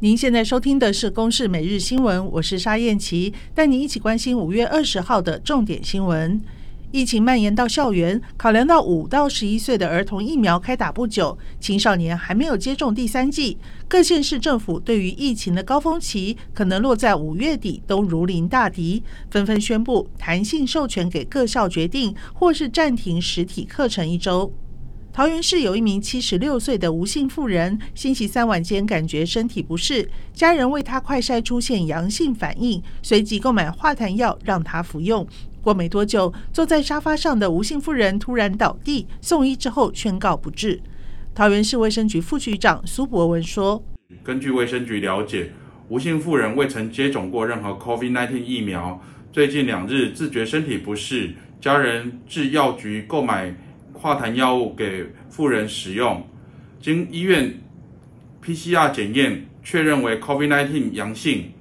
您现在收听的是《公视每日新闻》，我是沙燕琪，带您一起关心五月二十号的重点新闻。疫情蔓延到校园，考量到五到十一岁的儿童疫苗开打不久，青少年还没有接种第三剂，各县市政府对于疫情的高峰期可能落在五月底都如临大敌，纷纷宣布弹性授权给各校决定，或是暂停实体课程一周。桃园市有一名七十六岁的吴姓妇人，星期三晚间感觉身体不适，家人为她快筛出现阳性反应，随即购买化痰药让她服用。过没多久，坐在沙发上的吴姓妇人突然倒地，送医之后宣告不治。桃园市卫生局副局长苏博文说：“根据卫生局了解，吴姓妇人未曾接种过任何 COVID-19 疫苗，最近两日自觉身体不适，家人至药局购买。”化痰药物给妇人使用，经医院 PCR 检验确认为 COVID-19 阳性，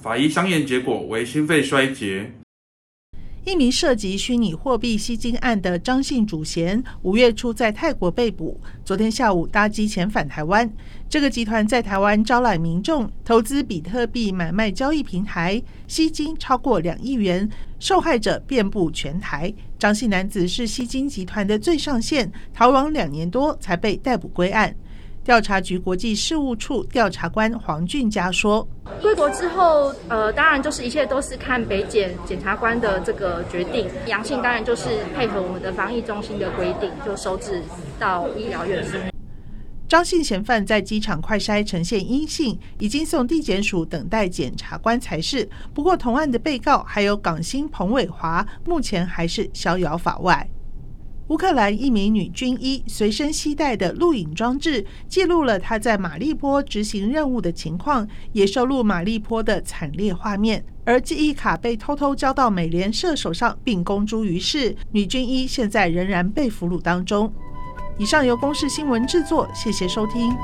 法医相验结果为心肺衰竭。一名涉及虚拟货币吸金案的张姓主嫌，五月初在泰国被捕，昨天下午搭机遣返台湾。这个集团在台湾招揽民众投资比特币买卖交易平台，吸金超过两亿元，受害者遍布全台。张姓男子是吸金集团的最上线，逃亡两年多才被逮捕归案。调查局国际事务处调查官黄俊佳说：“归国之后，呃，当然就是一切都是看北检检察官的这个决定。阳性当然就是配合我们的防疫中心的规定，就收治到医疗院所。”张姓嫌犯在机场快筛呈现阴性，已经送地检署等待检察官裁示。不过，同案的被告还有港星彭伟华，目前还是逍遥法外。乌克兰一名女军医随身携带的录影装置，记录了她在马利坡执行任务的情况，也收录马利坡的惨烈画面。而记忆卡被偷偷交到美联社手上，并公诸于世。女军医现在仍然被俘虏当中。以上由公视新闻制作，谢谢收听。